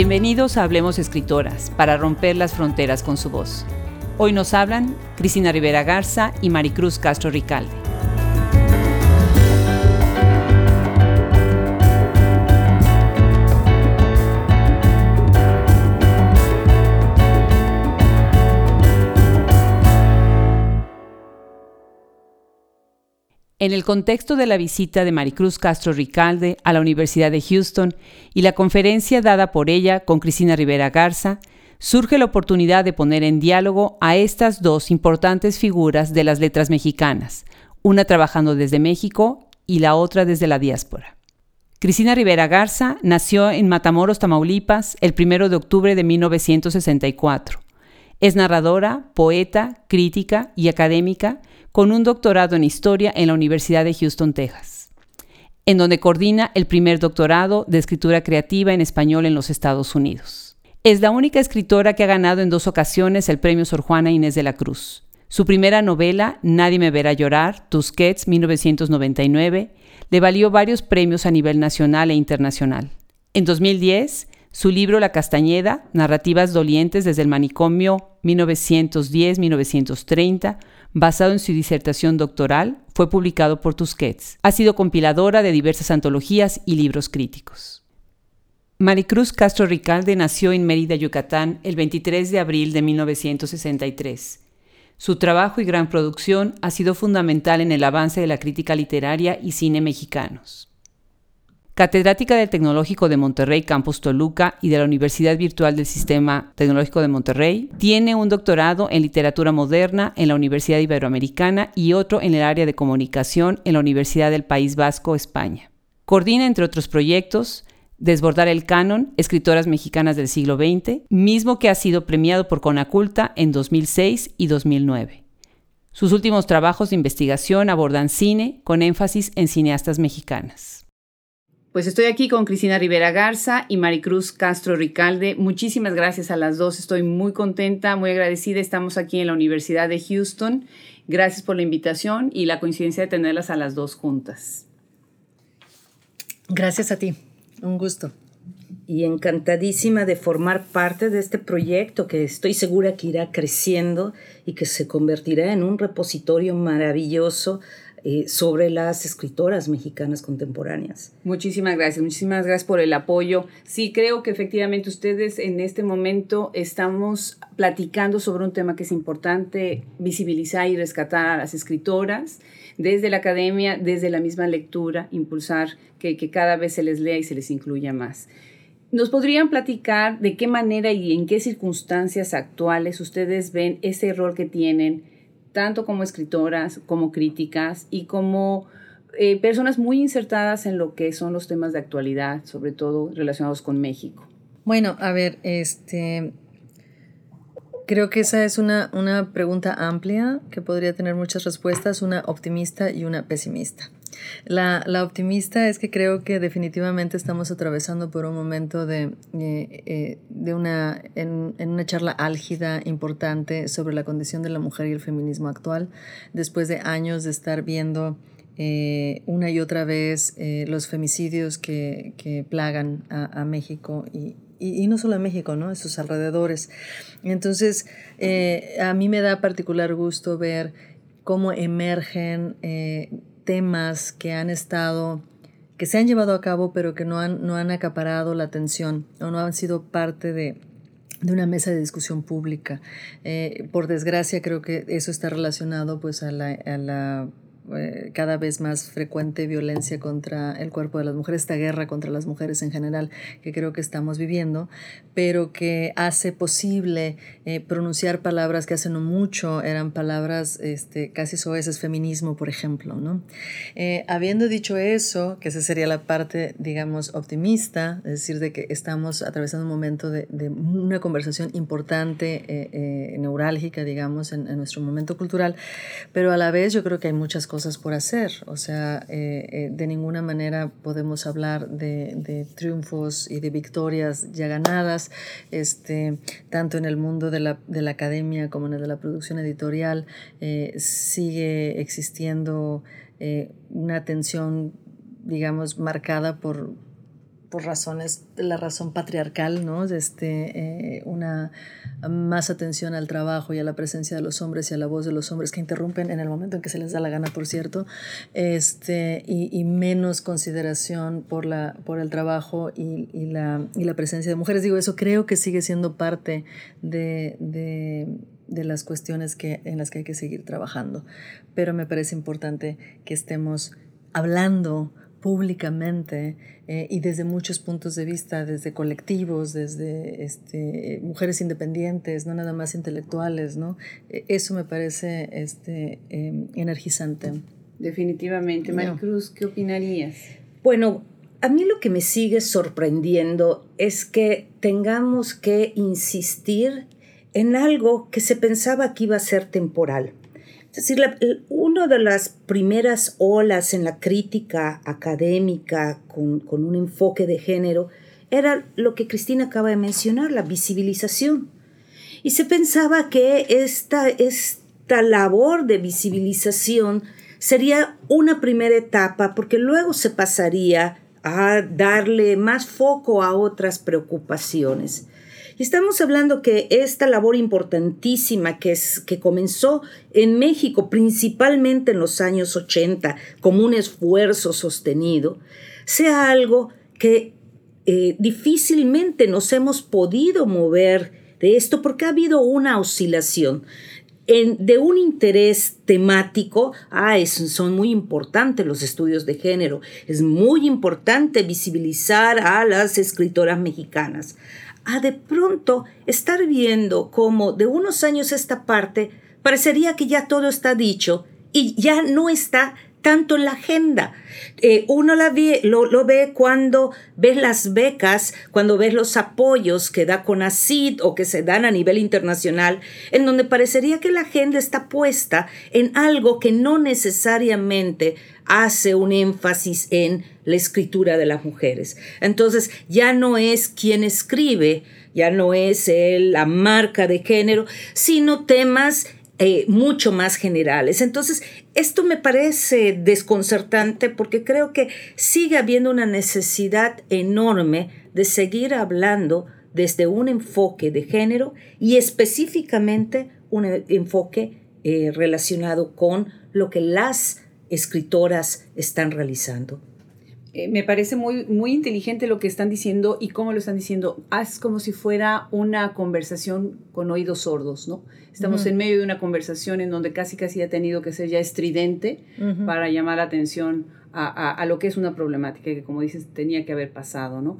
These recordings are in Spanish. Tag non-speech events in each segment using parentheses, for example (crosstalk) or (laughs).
Bienvenidos a Hablemos Escritoras, para romper las fronteras con su voz. Hoy nos hablan Cristina Rivera Garza y Maricruz Castro Ricalde. En el contexto de la visita de Maricruz Castro Ricalde a la Universidad de Houston y la conferencia dada por ella con Cristina Rivera Garza, surge la oportunidad de poner en diálogo a estas dos importantes figuras de las letras mexicanas, una trabajando desde México y la otra desde la diáspora. Cristina Rivera Garza nació en Matamoros, Tamaulipas, el 1 de octubre de 1964. Es narradora, poeta, crítica y académica con un doctorado en historia en la Universidad de Houston, Texas, en donde coordina el primer doctorado de escritura creativa en español en los Estados Unidos. Es la única escritora que ha ganado en dos ocasiones el premio Sor Juana Inés de la Cruz. Su primera novela, Nadie me verá llorar, Tusquets, 1999, le valió varios premios a nivel nacional e internacional. En 2010, su libro La Castañeda, Narrativas Dolientes desde el Manicomio 1910-1930, basado en su disertación doctoral, fue publicado por Tusquets. Ha sido compiladora de diversas antologías y libros críticos. Maricruz Castro Ricalde nació en Mérida, Yucatán, el 23 de abril de 1963. Su trabajo y gran producción ha sido fundamental en el avance de la crítica literaria y cine mexicanos catedrática del Tecnológico de Monterrey Campus Toluca y de la Universidad Virtual del Sistema Tecnológico de Monterrey. Tiene un doctorado en literatura moderna en la Universidad Iberoamericana y otro en el área de comunicación en la Universidad del País Vasco, España. Coordina, entre otros proyectos, Desbordar el Canon, Escritoras Mexicanas del siglo XX, mismo que ha sido premiado por Conaculta en 2006 y 2009. Sus últimos trabajos de investigación abordan cine con énfasis en cineastas mexicanas. Pues estoy aquí con Cristina Rivera Garza y Maricruz Castro Ricalde. Muchísimas gracias a las dos. Estoy muy contenta, muy agradecida. Estamos aquí en la Universidad de Houston. Gracias por la invitación y la coincidencia de tenerlas a las dos juntas. Gracias a ti. Un gusto. Y encantadísima de formar parte de este proyecto que estoy segura que irá creciendo y que se convertirá en un repositorio maravilloso eh, sobre las escritoras mexicanas contemporáneas. Muchísimas gracias, muchísimas gracias por el apoyo. Sí, creo que efectivamente ustedes en este momento estamos platicando sobre un tema que es importante visibilizar y rescatar a las escritoras desde la academia, desde la misma lectura, impulsar que, que cada vez se les lea y se les incluya más. ¿Nos podrían platicar de qué manera y en qué circunstancias actuales ustedes ven ese rol que tienen tanto como escritoras, como críticas y como eh, personas muy insertadas en lo que son los temas de actualidad, sobre todo relacionados con México. Bueno, a ver, este, creo que esa es una, una pregunta amplia que podría tener muchas respuestas, una optimista y una pesimista. La, la, optimista es que creo que definitivamente estamos atravesando por un momento de, eh, eh, de una, en, en, una charla álgida, importante sobre la condición de la mujer y el feminismo actual, después de años de estar viendo eh, una y otra vez los femicidios que, que plagan a, México y, y, no solo a México, ¿no? A sus alrededores. Entonces, a mí me da particular gusto ver cómo emergen temas que han estado, que se han llevado a cabo, pero que no han, no han acaparado la atención o no han sido parte de, de una mesa de discusión pública. Eh, por desgracia, creo que eso está relacionado pues a la, a la eh, cada vez más frecuente violencia contra el cuerpo de las mujeres, esta guerra contra las mujeres en general que creo que estamos viviendo, pero que hace posible eh, pronunciar palabras que hace no mucho eran palabras este, casi soeces, feminismo, por ejemplo. ¿no? Eh, habiendo dicho eso, que esa sería la parte, digamos, optimista, es decir, de que estamos atravesando un momento de, de una conversación importante, neurálgica, digamos, en, en nuestro momento cultural, pero a la vez yo creo que hay muchas cosas por hacer. O sea, eh, eh, de ninguna manera podemos hablar de, de, triunfos y de victorias ya ganadas, este, tanto en el mundo de la, de la academia como en el de la producción editorial. Eh, sigue existiendo una tensión, digamos, marcada por por razones, la razón patriarcal, ¿no? Este, eh, una más atención al trabajo y a la presencia de los hombres y a la voz de los hombres que interrumpen en el momento en que se les da la gana, por cierto, este, y, menos consideración por, la, por el trabajo y, la, y la presencia de mujeres. Digo, eso creo que sigue siendo parte de, de las cuestiones que, en las que hay que seguir trabajando. Pero me parece importante que estemos hablando públicamente eh, y desde muchos puntos de vista, desde colectivos, desde este, mujeres independientes, no nada más intelectuales, ¿no? E, eso me parece este, em, energizante. Definitivamente. Maricruz, ¿qué opinarías? Bueno, a mí lo que me sigue sorprendiendo es que tengamos que insistir en algo que se pensaba que iba a ser temporal. Es decir, una de las primeras olas en la crítica académica con, un enfoque de género era lo que Cristina acaba de mencionar, la visibilización. Y se pensaba que esta, esta labor de visibilización sería una primera etapa porque luego se pasaría a darle más foco a otras preocupaciones. Estamos hablando que esta labor importantísima que, es, que comenzó en México principalmente en los años 80 como un esfuerzo sostenido, sea algo que eh, difícilmente nos hemos podido mover de esto porque ha habido una oscilación. de un interés temático, ah, son muy importantes los estudios de género, es muy importante visibilizar a las escritoras mexicanas a de pronto estar viendo cómo de unos años esta parte parecería que ya todo está dicho y ya no está tanto en la agenda. Eh, uno la lo, ve cuando ves las becas, cuando ves los apoyos que da CONACID o que se dan a nivel internacional, en donde parecería que la agenda está puesta en algo que no necesariamente hace un énfasis en la escritura de las mujeres. Entonces ya no es quien escribe, ya no es la marca de género, sino temas eh, mucho más generales. Entonces, esto me parece desconcertante porque creo que sigue habiendo una necesidad enorme de seguir hablando desde un enfoque de género y específicamente un enfoque eh, relacionado con lo que las escritoras están realizando. Eh, me parece muy, muy inteligente lo que están diciendo y cómo lo están diciendo. Haz como si fuera una conversación con oídos sordos, ¿no? Estamos en medio de una conversación en donde casi casi ha tenido que ser ya estridente para llamar la atención a, a, lo que es una problemática que, como dices, tenía que haber pasado, ¿no?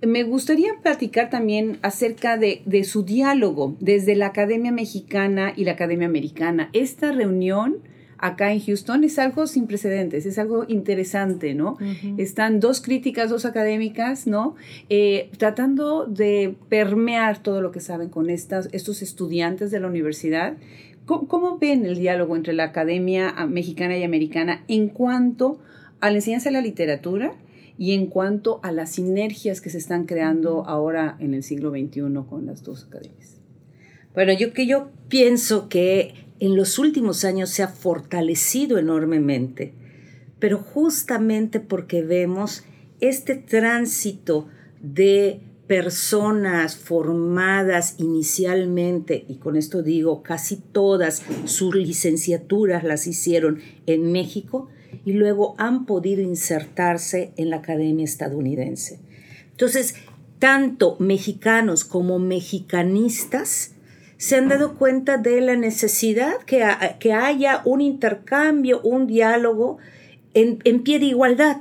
Me gustaría platicar también acerca de, de su diálogo desde la Academia Mexicana y la Academia Americana. Esta reunión acá en Houston es algo sin precedentes, es algo interesante, ¿no? Están dos críticas, dos académicas, ¿no? Eh, tratando de permear todo lo que saben con estas, estos estudiantes de la universidad. ¿Cómo, ven el diálogo entre la academia mexicana y americana en cuanto a la enseñanza de la literatura? y en cuanto a las sinergias que se están creando ahora en el siglo XXI con las dos academias. Bueno, yo que yo pienso que en los últimos años se ha fortalecido enormemente, pero justamente porque vemos este tránsito de personas formadas inicialmente, y con esto digo casi todas sus licenciaturas las hicieron en México, y luego han podido insertarse en la academia estadounidense. Entonces, tanto mexicanos como mexicanistas se han dado cuenta de la necesidad que, que haya un intercambio, un diálogo en, pie de igualdad.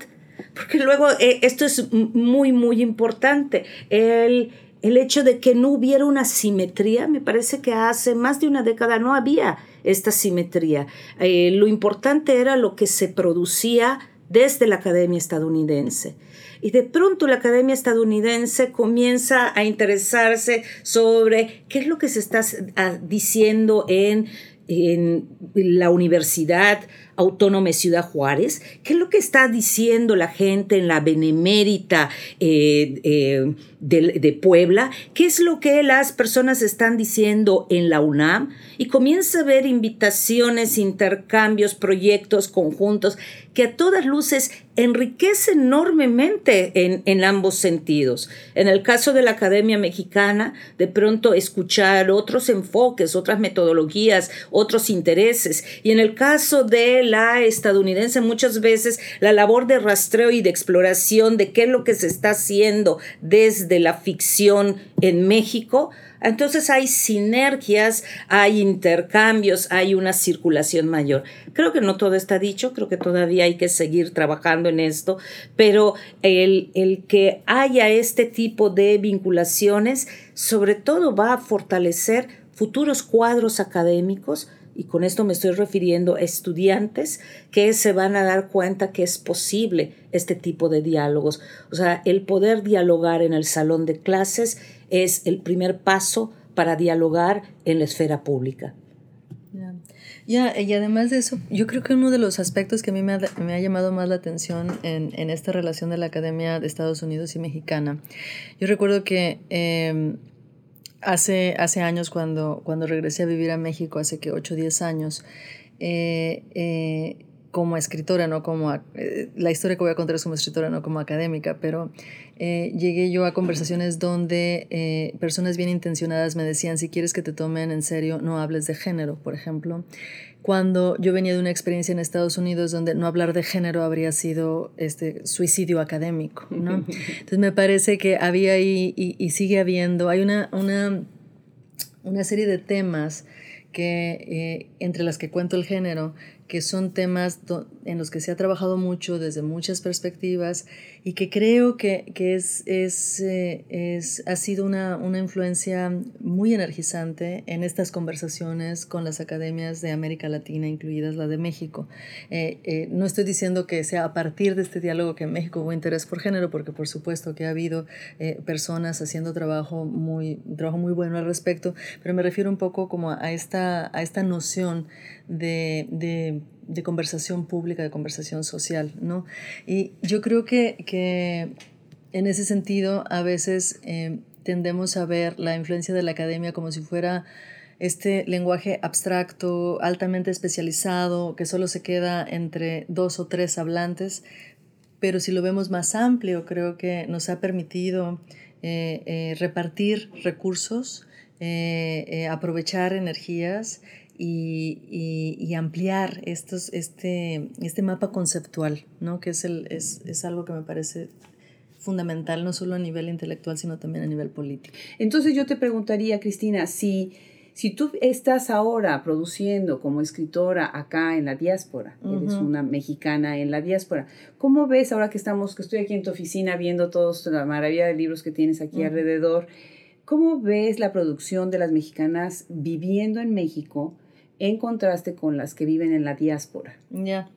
Porque luego eh, esto es muy, muy importante. El, hecho de que no hubiera una simetría, me parece que hace más de una década no había esta simetría. Eh, lo importante era lo que se producía desde la Academia estadounidense. Y de pronto la Academia estadounidense comienza a interesarse sobre qué es lo que se está diciendo en, en la universidad, Autónoma Ciudad Juárez, qué es lo que está diciendo la gente en la Benemérita eh, eh, de, Puebla, qué es lo que las personas están diciendo en la UNAM y comienza a ver invitaciones, intercambios, proyectos conjuntos que a todas luces enriquece enormemente en, en, ambos sentidos. En el caso de la Academia Mexicana, de pronto escuchar otros enfoques, otras metodologías, otros intereses. Y en el caso de la estadounidense, muchas veces la labor de rastreo y de exploración de qué es lo que se está haciendo desde la ficción en México, entonces hay sinergias, hay intercambios, hay una circulación mayor. Creo que no todo está dicho, creo que todavía hay que seguir trabajando en esto, pero el, el que haya este tipo de vinculaciones sobre todo va a fortalecer futuros cuadros académicos y con esto me estoy refiriendo a estudiantes que se van a dar cuenta que es posible este tipo de diálogos. O sea, el poder dialogar en el salón de clases es el primer paso para dialogar en la esfera pública. Ya, y además de eso, yo creo que uno de los aspectos que a mí me ha, llamado más la atención en, esta relación de la Academia de Estados Unidos y Mexicana, yo recuerdo que em, hace, hace años cuando, cuando regresé a vivir a México, hace que 8 o 10 años, eh, eh, como escritora, no como eh, la historia que voy a contar es como escritora, no como académica, pero eh, llegué yo a conversaciones donde eh, personas bien intencionadas me decían, si quieres que te tomen en serio, no hables de género, por ejemplo. Cuando yo venía de una experiencia en Estados Unidos donde no hablar de género habría sido este suicidio académico, ¿no? (laughs) Entonces me parece que había y, y sigue habiendo, hay una, una, una serie de temas que entre las que cuento el género, que son temas en los que se ha trabajado mucho desde muchas perspectivas y que creo que, que es, es, eh, es, ha sido una, una, influencia muy energizante en estas conversaciones con las academias de América Latina, incluidas la de México. Eh, eh, no estoy diciendo que sea a partir de este diálogo que en México hubo interés por género, porque por supuesto que ha habido personas haciendo trabajo muy, trabajo muy bueno al respecto, pero me refiero un poco como a esta, a esta noción de, de, de, conversación pública, de conversación social, ¿no? Y yo creo que, que en ese sentido a veces eh, tendemos a ver la influencia de la academia como si fuera este lenguaje abstracto, altamente especializado, que solo se queda entre dos o tres hablantes, pero si lo vemos más amplio, creo que nos ha permitido eh, eh, repartir recursos, aprovechar energías y, y, ampliar estos, este, este mapa conceptual, ¿no? que es, el, es, es algo que me parece fundamental, no solo a nivel intelectual, sino también a nivel político. Entonces yo te preguntaría, Cristina, si, si tú estás ahora produciendo como escritora acá en la diáspora, eres una mexicana en la diáspora, ¿cómo ves ahora que estamos, que estoy aquí en tu oficina viendo toda la maravilla de libros que tienes aquí alrededor? ¿Cómo ves la producción de las mexicanas viviendo en México en contraste con las que viven en la diáspora. Ya.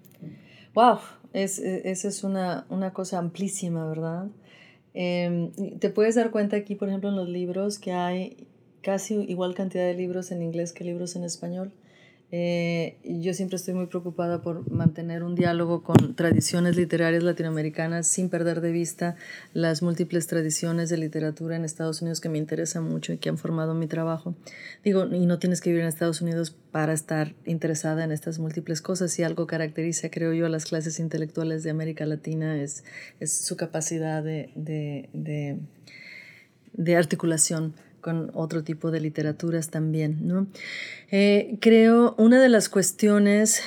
Wow, es, esa es una, una, cosa amplísima, ¿verdad? Em, te puedes dar cuenta aquí, por ejemplo, en los libros que hay casi igual cantidad de libros en inglés que libros en español. Eh, yo siempre estoy muy preocupada por mantener un diálogo con tradiciones literarias latinoamericanas sin perder de vista las múltiples tradiciones de literatura en Estados Unidos que me interesan mucho y que han formado mi trabajo. Digo, y no tienes que vivir en Estados Unidos para estar interesada en estas múltiples cosas. Si algo caracteriza, creo yo, a las clases intelectuales de América Latina es, es su capacidad de, de, de, de articulación con otro tipo de literaturas también. ¿no? Eh, creo una de las cuestiones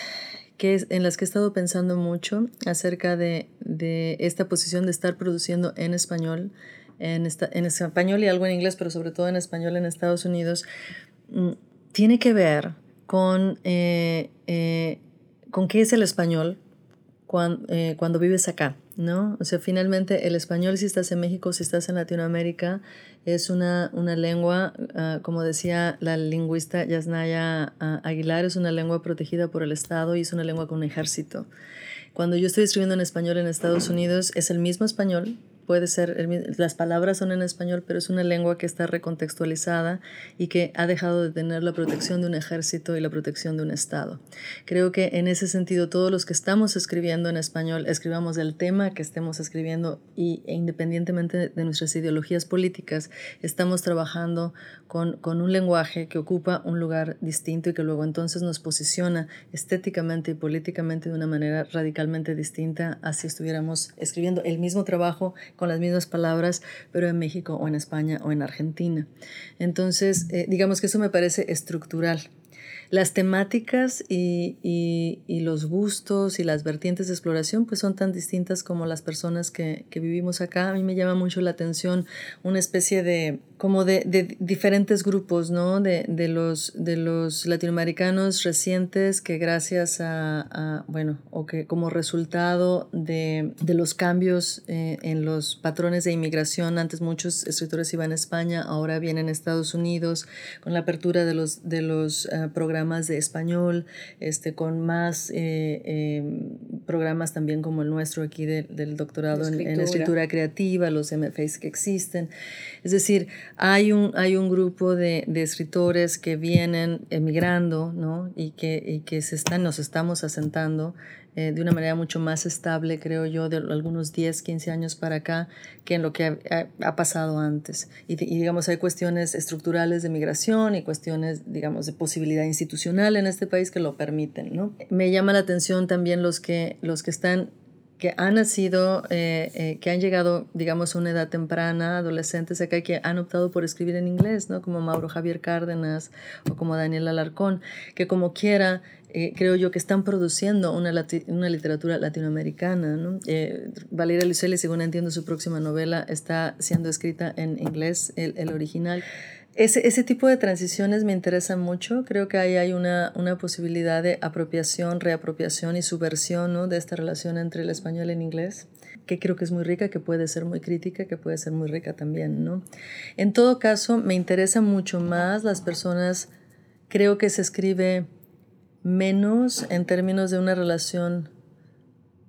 que en las que he estado pensando mucho acerca de, de esta posición de estar produciendo en español, en, esta, en español y algo en inglés, pero sobre todo en español en Estados Unidos, mm, tiene que ver con, eh, eh, con qué es el español cuando, cuando vives acá. ¿no? O sea, finalmente el español si estás en México, si estás en Latinoamérica, es una, una lengua, ah, como decía la lingüista Yasnaya ah, Aguilar, es una lengua protegida por el Estado y es una lengua con un ejército. Cuando yo estoy escribiendo en español en Estados Unidos, es el mismo español, puede ser, las palabras son en español, pero es una lengua que está recontextualizada y que ha dejado de tener la protección de un ejército y la protección de un Estado. Creo que en ese sentido todos los que estamos escribiendo en español, escribamos el tema que estemos escribiendo y e independientemente de nuestras ideologías políticas, estamos trabajando con, con un lenguaje que ocupa un lugar distinto y que luego entonces nos posiciona estéticamente y políticamente de una manera radicalmente distinta a si estuviéramos escribiendo el mismo trabajo con las mismas palabras, pero en México o en España o en Argentina. Entonces, eh, digamos que eso me parece estructural. Las temáticas y, y, los gustos y las vertientes de exploración pues son tan distintas como las personas que, que vivimos acá. A mí me llama mucho la atención una especie de como de, de, diferentes grupos, ¿no? De, de, los, de los latinoamericanos recientes que gracias a, bueno, o que como resultado de, de los cambios eh, en los patrones de inmigración, antes muchos escritores iban a España, ahora vienen a Estados Unidos, con la apertura de los, de los eh, programas de español, este, con más eh, programas también como el nuestro aquí del doctorado en, en, escritura creativa, los MFAs que existen. Es decir, hay un, hay un grupo de, de escritores que vienen emigrando ¿no? y, que, y que se están, nos estamos asentando eh, de una manera mucho más estable, creo yo, de algunos 10, 15 años para acá, que en lo que ha, pasado antes. Y, y, digamos, hay cuestiones estructurales de migración y cuestiones, digamos, de posibilidad institucional en este país que lo permiten. ¿no? Me llama la atención también los que, los que están que han nacido, eh, eh, que han llegado, digamos, a una edad temprana, adolescentes acá, que han optado por escribir en inglés, ¿no? Como Mauro Javier Cárdenas o como Daniel Alarcón, que como quiera, eh, creo yo que están produciendo una, una literatura latinoamericana, ¿no? Valeria Lucelli, según entiendo, su próxima novela está siendo escrita en inglés, el, el original. Ese, ese, tipo de transiciones me interesan mucho. Creo que ahí hay una, una posibilidad de apropiación, reapropiación y subversión ¿no? de esta relación entre el español y el inglés, que creo que es muy rica, que puede ser muy crítica, que puede ser muy rica también. ¿no? En todo caso, me interesan mucho más las personas, creo que se escribe menos en términos de una relación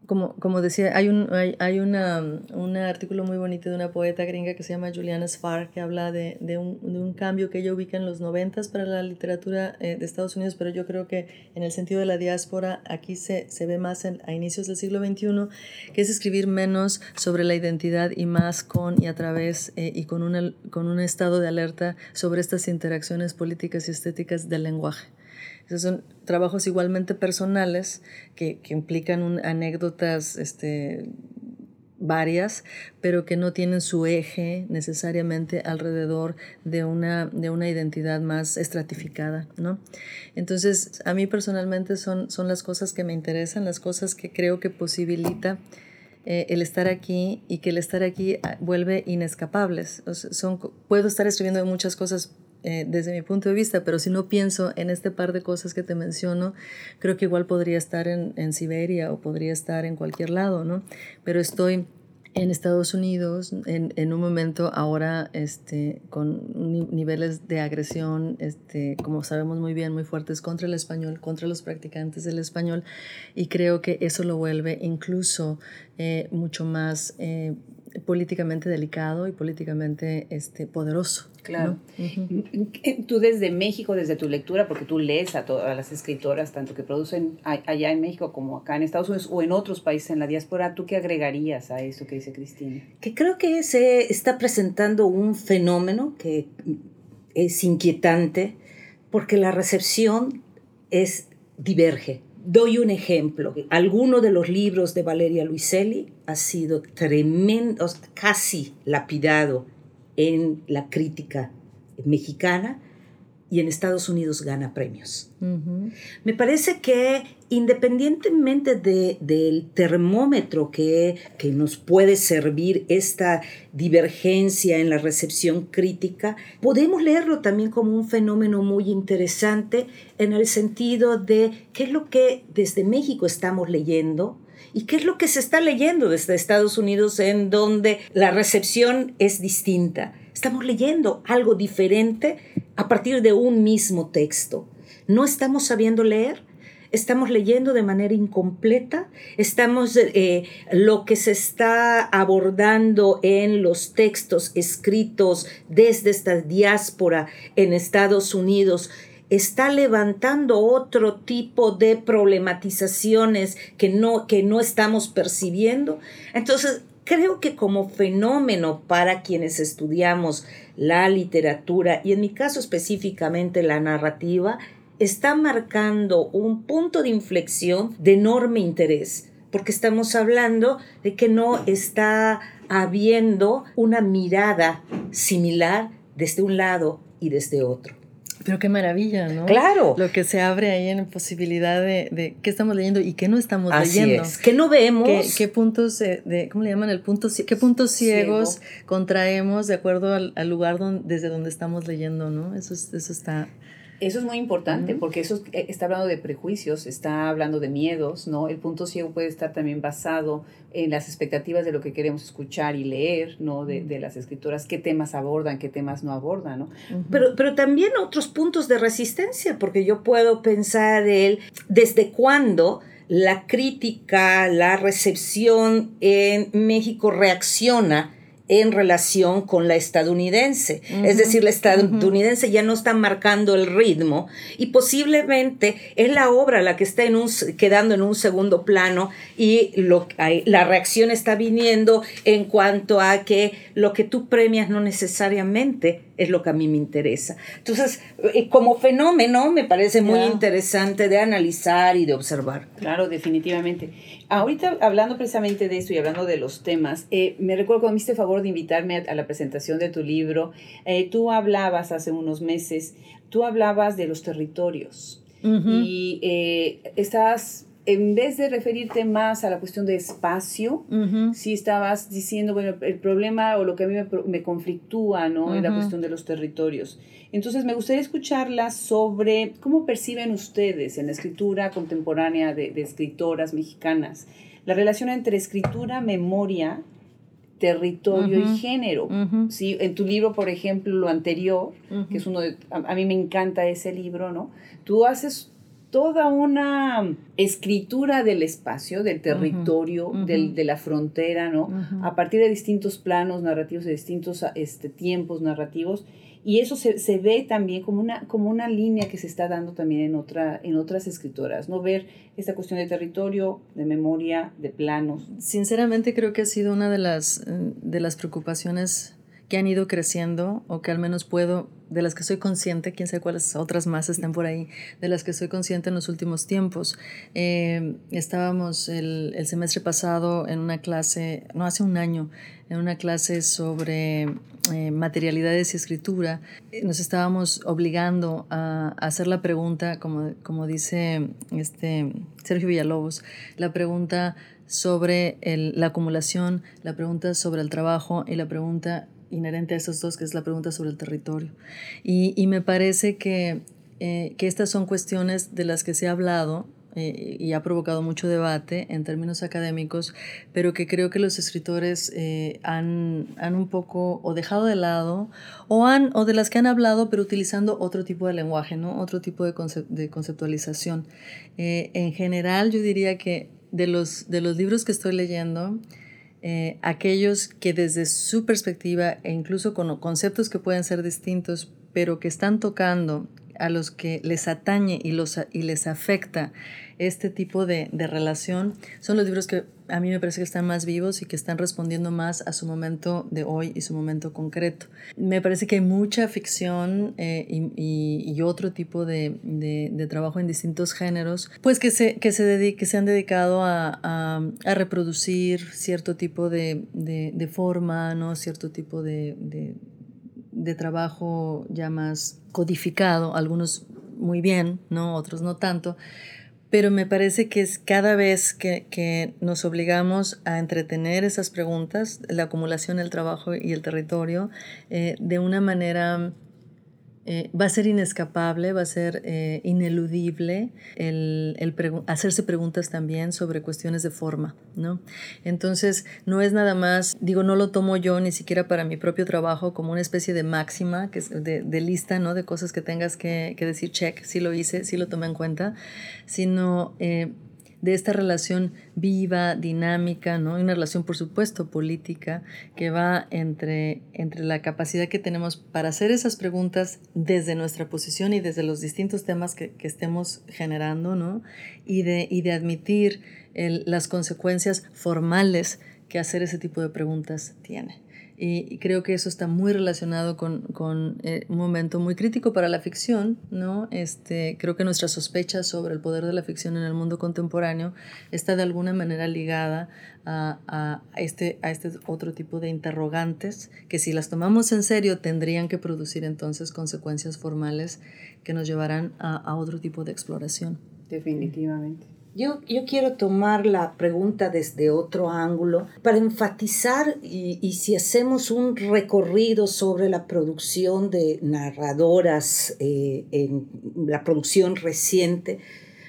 como, como decía, hay, un, hay, hay una, un artículo muy bonito de una poeta gringa que se llama Juliana Sfar, que habla de, de, un, de un, cambio que ella ubica en los noventas para la literatura eh, de Estados Unidos, pero yo creo que en el sentido de la diáspora aquí se, se ve más en, a inicios del siglo XXI, que es escribir menos sobre la identidad y más con y a través eh, y con, una, con un estado de alerta sobre estas interacciones políticas y estéticas del lenguaje. Esos son trabajos igualmente personales que, que implican un, anécdotas este, varias, pero que no tienen su eje necesariamente alrededor de una, de una identidad más estratificada, ¿no? Entonces, a mí personalmente son, son las cosas que me interesan, las cosas que creo que posibilita eh, el estar aquí y que el estar aquí ah, vuelve inescapables. son, puedo estar escribiendo muchas cosas eh, desde mi punto de vista, pero si no pienso en este par de cosas que te menciono, creo que igual podría estar en, en Siberia o podría estar en cualquier lado, ¿no? Pero estoy en Estados Unidos en, en, un momento ahora este, con niveles de agresión, este, como sabemos muy bien, muy fuertes contra el español, contra los practicantes del español, y creo que eso lo vuelve incluso eh, mucho más eh, políticamente delicado y políticamente este, poderoso. Claro. Tú desde México, desde tu lectura, porque tú lees a todas las escritoras, tanto que producen allá en México como acá en Estados Unidos o en otros países en la diáspora, ¿tú qué agregarías a eso que dice Cristina? Que creo que se está presentando un fenómeno que es inquietante porque la recepción es diverge. Doy un ejemplo. Alguno de los libros de Valeria Luiselli ha sido tremendo, casi lapidado en la crítica mexicana y en Estados Unidos gana premios. Me parece que independientemente de, del termómetro que, que, nos puede servir esta divergencia en la recepción crítica, podemos leerlo también como un fenómeno muy interesante en el sentido de qué es lo que desde México estamos leyendo, ¿Y qué es lo que se está leyendo desde Estados Unidos en donde la recepción es distinta? Estamos leyendo algo diferente a partir de un mismo texto. No estamos sabiendo leer. estamos leyendo de manera incompleta, estamos eh, lo que se está abordando en los textos escritos desde esta diáspora en Estados Unidos está levantando otro tipo de problematizaciones que no, que no estamos percibiendo. Entonces, creo que como fenómeno para quienes estudiamos la literatura y en mi caso específicamente la narrativa, está marcando un punto de inflexión de enorme interés, porque estamos hablando de que no está habiendo una mirada similar desde un lado y desde otro. Pero qué maravilla, ¿no? Claro. Lo que se abre ahí en posibilidad de, de qué estamos leyendo y qué no estamos Así leyendo. Es. ¿Qué no vemos? ¿Qué, qué puntos de, ¿cómo le llaman? El punto, ¿Qué puntos ciegos Ciego. contraemos de acuerdo al, al lugar donde, desde donde estamos leyendo, ¿no? Eso, eso está eso es muy importante porque eso eh, está hablando de prejuicios, está hablando de miedos, ¿no? El punto ciego puede estar también basado en las expectativas de lo que queremos escuchar y leer, ¿no? De, de las escritoras, qué temas abordan, qué temas no abordan, ¿no? Uh -huh. pero, pero también otros puntos de resistencia, porque yo puedo pensar el desde cuándo la crítica, la recepción en México reacciona en relación con la estadounidense. Uh -huh. Es decir, la estadounidense uh -huh. ya no está marcando el ritmo y posiblemente es la obra la que está en un, quedando en un segundo plano y lo, la reacción está viniendo en cuanto a que lo que tú premias no necesariamente es lo que a mí me interesa. Entonces, eh, como fenómeno me parece muy interesante de analizar y de observar. Claro, definitivamente. Ahorita hablando precisamente de esto y hablando de los temas, eh, me recuerdo cuando me hiciste favor de invitarme a, a la presentación de tu libro, eh, tú hablabas hace unos meses, tú hablabas de los territorios uh -huh. y eh, estabas en vez de referirte más a la cuestión de espacio, uh -huh. sí estabas diciendo, bueno, el problema o lo que a mí me, me conflictúa, ¿no? Uh -huh. Es la cuestión de los territorios. Entonces, me gustaría escucharla sobre cómo perciben ustedes en la escritura contemporánea de, de escritoras mexicanas la relación entre escritura, memoria, territorio uh -huh. y género. Uh -huh. ¿sí? En tu libro, por ejemplo, lo anterior, uh -huh. que es uno de... A, a, mí me encanta ese libro, ¿no? Tú haces toda una escritura del espacio, del territorio, uh -huh. del, de la frontera, ¿no? Uh -huh. A partir de distintos planos narrativos, de distintos este, tiempos narrativos. Y eso se, se, ve también como una, como una línea que se está dando también en, otra, en otras escritoras, ¿no? Ver esta cuestión de territorio, de memoria, de planos. Sinceramente creo que ha sido una de las, de las preocupaciones que han ido creciendo o que al menos puedo, de las que soy consciente, quién sabe cuáles otras más están por ahí, de las que soy consciente en los últimos tiempos. Eh, estábamos el, el, semestre pasado en una clase, no hace un año, en una clase sobre eh, materialidades y escritura. Nos estábamos obligando a, hacer la pregunta, como, como dice este Sergio Villalobos, la pregunta sobre el, la acumulación, la pregunta sobre el trabajo y la pregunta inherente a esos dos, que es la pregunta sobre el territorio. Y, y me parece que, eh, que, estas son cuestiones de las que se ha hablado eh, y ha provocado mucho debate en términos académicos, pero que creo que los escritores eh, han, han, un poco o dejado de lado o, han, o de las que han hablado, pero utilizando otro tipo de lenguaje, ¿no? otro tipo de, concept, de conceptualización. en general, yo diría que de los, de los libros que estoy leyendo, eh, aquellos que desde su perspectiva e incluso con conceptos que pueden ser distintos, pero que están tocando a los que les atañe y, los, y les afecta este tipo de, de, relación, son los libros que a mí me parece que están más vivos y que están respondiendo más a su momento de hoy y su momento concreto. Me parece que hay mucha ficción eh, y, y, otro tipo de, de, de, trabajo en distintos géneros, pues que se, que se, dedique, que se han dedicado a, a, a reproducir cierto tipo de, forma, ¿no? cierto tipo de de trabajo ya más codificado, algunos muy bien, ¿no? otros no tanto, pero me parece que es cada vez que, que, nos obligamos a entretener esas preguntas, la acumulación, el trabajo y el territorio, eh, de una manera eh, va a ser inescapable, va a ser eh, ineludible el, hacerse preguntas también sobre cuestiones de forma, ¿no? Entonces, no es nada más, digo, no lo tomo yo ni siquiera para mi propio trabajo como una especie de máxima, que es de, lista, ¿no? De cosas que tengas que, que, decir, check, sí lo hice, sí lo tomé en cuenta, sino eh, de esta relación viva, dinámica, ¿no? una relación, por supuesto, política, que va entre, entre la capacidad que tenemos para hacer esas preguntas desde nuestra posición y desde los distintos temas que, estemos generando, ¿no? Y de, y de admitir las consecuencias formales que hacer ese tipo de preguntas tiene. Y, creo que eso está muy relacionado con, con eh, un momento muy crítico para la ficción, ¿no? Este, creo que nuestra sospecha sobre el poder de la ficción en el mundo contemporáneo está de alguna manera ligada a, a, este, a este otro tipo de interrogantes que si las tomamos en serio tendrían que producir entonces consecuencias formales que nos llevarán a, a otro tipo de exploración. Definitivamente. Yo, quiero tomar la pregunta desde otro ángulo para enfatizar y, si hacemos un recorrido sobre la producción de narradoras eh, en la producción reciente,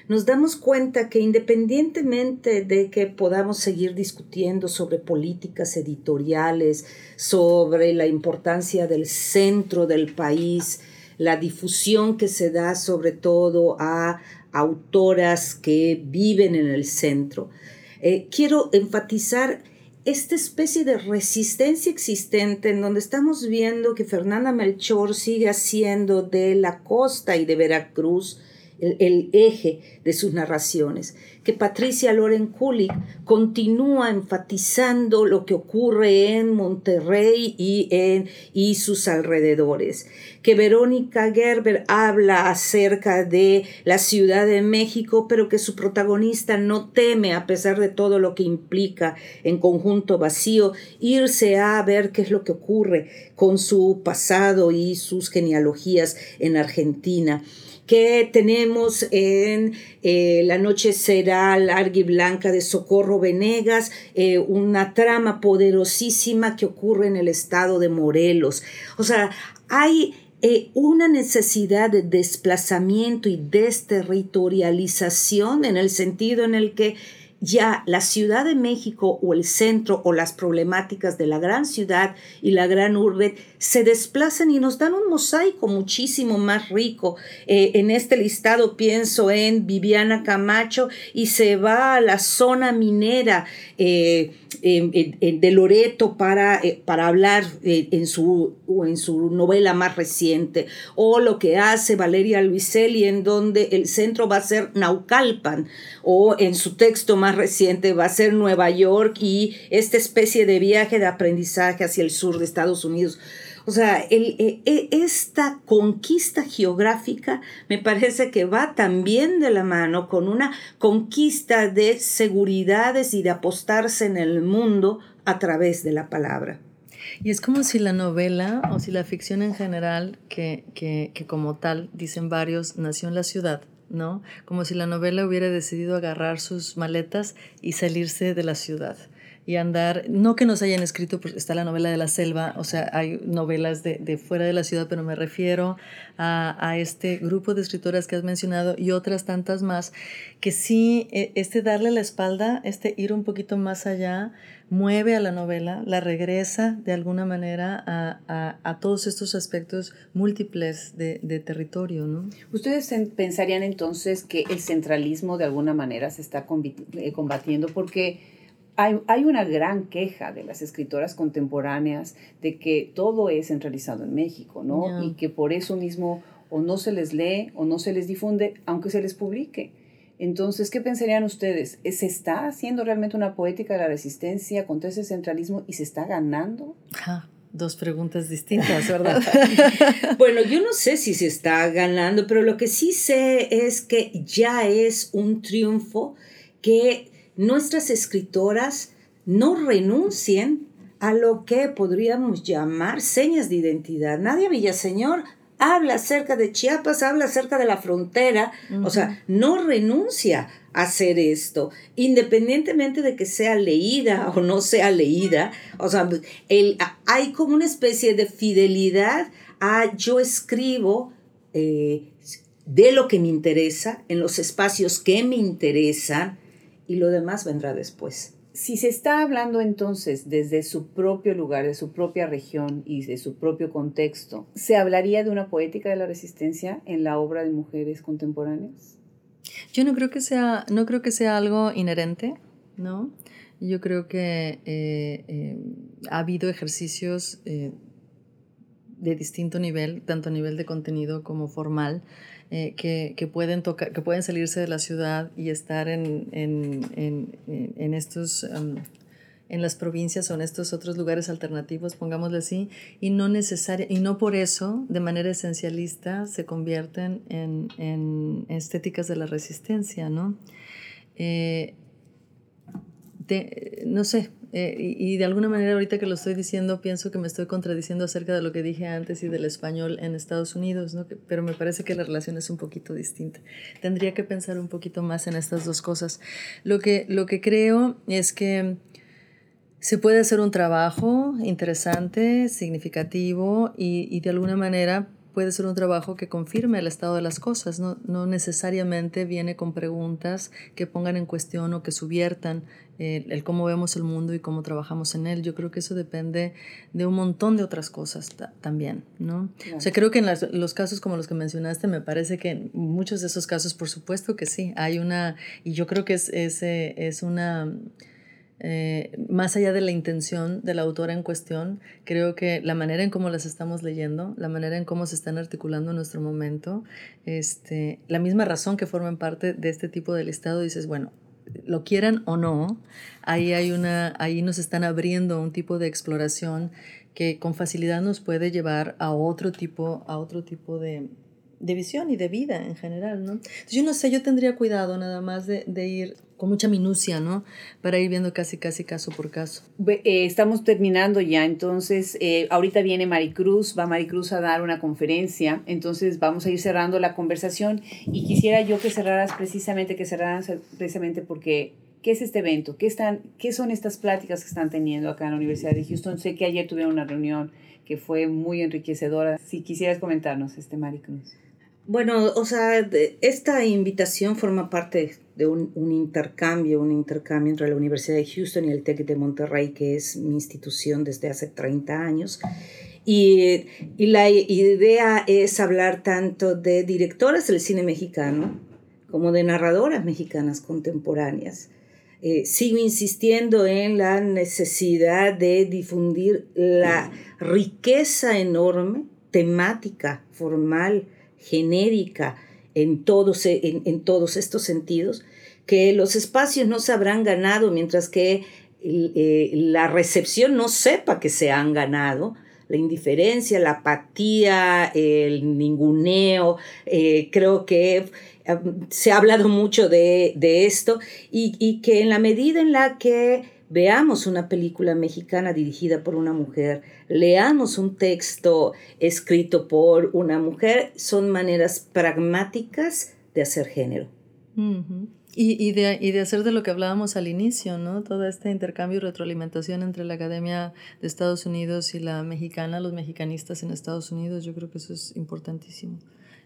nos damos cuenta que independientemente de que podamos seguir discutiendo sobre políticas editoriales, sobre la importancia del centro del país, la difusión que se da sobre todo a autoras que viven en el centro. Eh, quiero enfatizar esta especie de resistencia existente en donde estamos viendo que Fernanda Melchor sigue haciendo de la costa y de Veracruz el, eje de sus narraciones, que Patricia Loren Kulik continúa enfatizando lo que ocurre en Monterrey y, en, y sus alrededores, que Verónica Gerber habla acerca de la Ciudad de México, pero que su protagonista no teme, a pesar de todo lo que implica en conjunto vacío, irse a ver qué es lo que ocurre con su pasado y sus genealogías en Argentina que tenemos en eh, La noche será larga blanca de Socorro Venegas, eh, una trama poderosísima que ocurre en el estado de Morelos. O sea, hay eh, una necesidad de desplazamiento y desterritorialización en el sentido en el que ya la Ciudad de México o el centro o las problemáticas de la gran ciudad y la gran urbe se desplazan y nos dan un mosaico muchísimo más rico. Eh, en este listado pienso en Viviana Camacho y se va a la zona minera eh, de Loreto para, eh, para hablar en, su, en su novela más reciente, o lo que hace Valeria Luiselli en donde el centro va a ser Naucalpan, o en su texto más reciente va a ser Nueva York y esta especie de viaje de aprendizaje hacia el sur de Estados Unidos. O sea, e, e, esta conquista geográfica me parece que va también de la mano con una conquista de seguridades y de apostarse en el mundo a través de la palabra. Y es como si la novela o si la ficción en general, que, que, que como tal, dicen varios, nació en la ciudad, ¿no? Como si la novela hubiera decidido agarrar sus maletas y salirse de la ciudad y andar, no que nos hayan escrito, pues está la novela de la selva, o sea, hay novelas de, de fuera de la ciudad, pero me refiero a, a, este grupo de escritoras que has mencionado y otras tantas más, que sí, e, este darle la espalda, este ir un poquito más allá, mueve a la novela, la regresa de alguna manera a, a, a todos estos aspectos múltiples de, de, territorio, ¿no? Ustedes pensarían entonces que el centralismo de alguna manera se está eh, combatiendo porque hay, una gran queja de las escritoras contemporáneas de que todo es centralizado en México, ¿no? Y que por eso mismo o no se les lee o no se les difunde, aunque se les publique. Entonces, ¿qué pensarían ustedes? ¿Se está haciendo realmente una poética de la resistencia contra ese centralismo y se está ganando? dos preguntas distintas, ¿verdad? (laughs) bueno, yo no sé si se está ganando, pero lo que sí sé es que ya es un triunfo que nuestras escritoras no renuncien a lo que podríamos llamar señas de identidad. Nadia Villaseñor habla acerca de Chiapas, habla acerca de la frontera, o sea, no renuncia a hacer esto, independientemente de que sea leída o no sea leída, o sea, el, hay como una especie de fidelidad a yo escribo eh, de lo que me interesa, en los espacios que me interesan, y lo demás vendrá después. Si se está hablando entonces desde su propio lugar, de su propia región y de su propio contexto, ¿se hablaría de una poética de la resistencia en la obra de mujeres contemporáneas? Yo no creo que sea, no creo que sea algo inherente, ¿no? Yo creo que eh, eh, ha habido ejercicios eh, de distinto nivel, tanto a nivel de contenido como formal, eh, que, que, pueden tocar, que pueden salirse de la ciudad y estar en, en, en, en estos... Um, en las provincias o en estos otros lugares alternativos, pongámosle así, y no necesaria, y no por eso, de manera esencialista, se convierten en, en estéticas de la resistencia, ¿no? Eh, no sé, eh, y, de alguna manera ahorita que lo estoy diciendo pienso que me estoy contradiciendo acerca de lo que dije antes y del español en Estados Unidos, ¿no? pero me parece que la relación es un poquito distinta. Tendría que pensar un poquito más en estas dos cosas. Lo que, lo que creo es que se puede hacer un trabajo interesante, significativo y, y de alguna manera puede ser un trabajo que confirme el estado de las cosas, no, no necesariamente viene con preguntas que pongan en cuestión o que subiertan el, cómo vemos el mundo y cómo trabajamos en él. Yo creo que eso depende de un montón de otras cosas también, ¿no? O sea, creo que en los casos como los que mencionaste, me parece que en muchos de esos casos, por supuesto que sí, hay una, y yo creo que es, es, es una eh, más allá de la intención de la autora en cuestión, creo que la manera en cómo las estamos leyendo, la manera en cómo se están articulando en nuestro momento, este, la misma razón que forman parte de este tipo de listado, dices, bueno, lo quieran o no, ahí, hay una, ahí nos están abriendo un tipo de exploración que con facilidad nos puede llevar a otro tipo, a otro tipo de, de visión y de vida en general, ¿no? Entonces, yo no sé, yo tendría cuidado nada más de, de ir con mucha minucia, ¿no? Para ir viendo casi, casi caso por caso. Eh, estamos terminando ya, entonces eh, ahorita viene Maricruz, va Maricruz a dar una conferencia, entonces vamos a ir cerrando la conversación y quisiera yo que cerraras precisamente, que cerraras precisamente porque ¿Qué es este evento? ¿Qué, están, ¿Qué son estas pláticas que están teniendo acá en la Universidad de Houston? Sé que ayer tuvieron una reunión que fue muy enriquecedora. Si quisieras comentarnos, este Maricruz. Bueno, o sea, esta invitación forma parte de un, intercambio, un intercambio entre la Universidad de Houston y el TEC de Monterrey, que es mi institución desde hace 30 años. Y, la idea es hablar tanto de directoras del cine mexicano como de narradoras mexicanas contemporáneas. Eh, sigo insistiendo en la necesidad de difundir la riqueza enorme, temática, formal, genérica en todos, en, en todos estos sentidos, que los espacios no se habrán ganado mientras que eh, la recepción no sepa que se han ganado, la indiferencia, la apatía, el ninguneo, eh, creo que eh, se ha hablado mucho de, de esto y, y, que en la medida en la que veamos una película mexicana dirigida por una mujer, leamos un texto escrito por una mujer, son maneras pragmáticas de hacer género. y, y, de, y, de, hacer de lo que hablábamos al inicio, ¿no? Todo este intercambio y retroalimentación entre la Academia de Estados Unidos y la mexicana, los mexicanistas en Estados Unidos, yo creo que eso es importantísimo.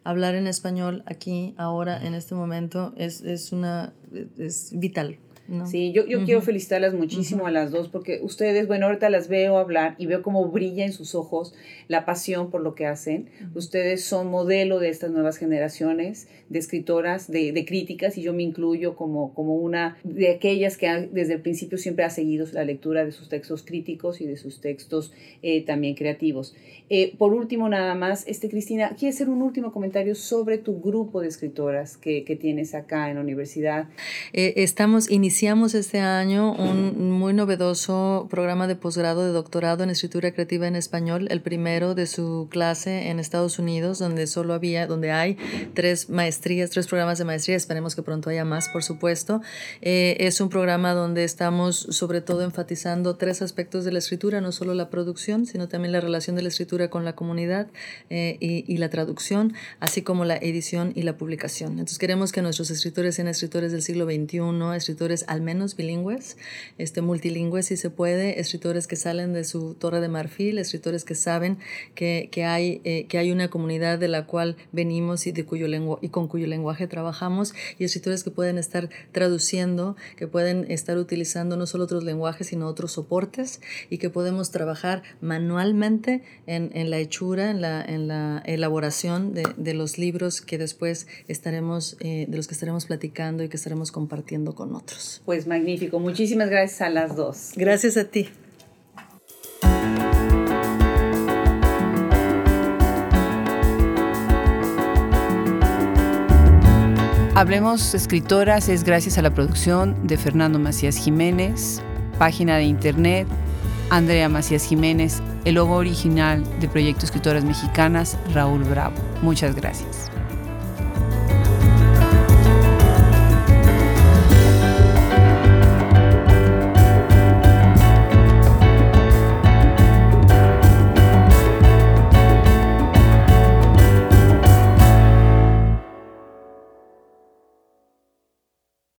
Hablar en español aquí, ahora, en este momento, es, es, una, es vital. Sí, yo, yo quiero felicitarlas muchísimo a las dos porque ustedes, bueno, ahorita las veo hablar y veo cómo brilla en sus ojos la pasión por lo que hacen. Ustedes son modelo de estas nuevas generaciones de escritoras, de, de, críticas y yo me incluyo como, como una de aquellas que desde el principio siempre ha seguido la lectura de sus textos críticos y de sus textos eh, también creativos. Eh, por último, nada más, este, Cristina, quiero hacer un último comentario sobre tu grupo de escritoras que, que tienes acá en la universidad. Eh, estamos iniciando iniciamos este año un muy novedoso programa de posgrado de doctorado en escritura creativa en español, el primero de su clase en Estados Unidos, donde solo había, donde hay tres maestrías, tres programas de maestría, esperemos que pronto haya más, por supuesto. Eh, es un programa donde estamos sobre todo enfatizando tres aspectos de la escritura, no solo la producción, sino también la relación de la escritura con la comunidad eh, y, y la traducción, así como la edición y la publicación. Entonces queremos que nuestros escritores sean escritores del siglo XXI, escritores al menos bilingües, este, multilingües si se puede, escritores que salen de su torre de marfil, escritores que saben que, que hay, eh, que hay una comunidad de la cual venimos y, de cuyo lengua, y con cuyo lenguaje trabajamos, y escritores que pueden estar traduciendo, que pueden estar utilizando no solo otros lenguajes, sino otros soportes, y que podemos trabajar manualmente en, en la hechura, en la, en la elaboración de, de los libros que después estaremos, eh, de los que estaremos platicando y que estaremos compartiendo con otros. Pues magnífico. Muchísimas gracias a las dos. Gracias a ti. Hablemos Escritoras es gracias a la producción de Fernando Macías Jiménez, página de internet Andrea Macías Jiménez, el logo original de Proyecto Escritoras Mexicanas, Raúl Bravo. Muchas gracias.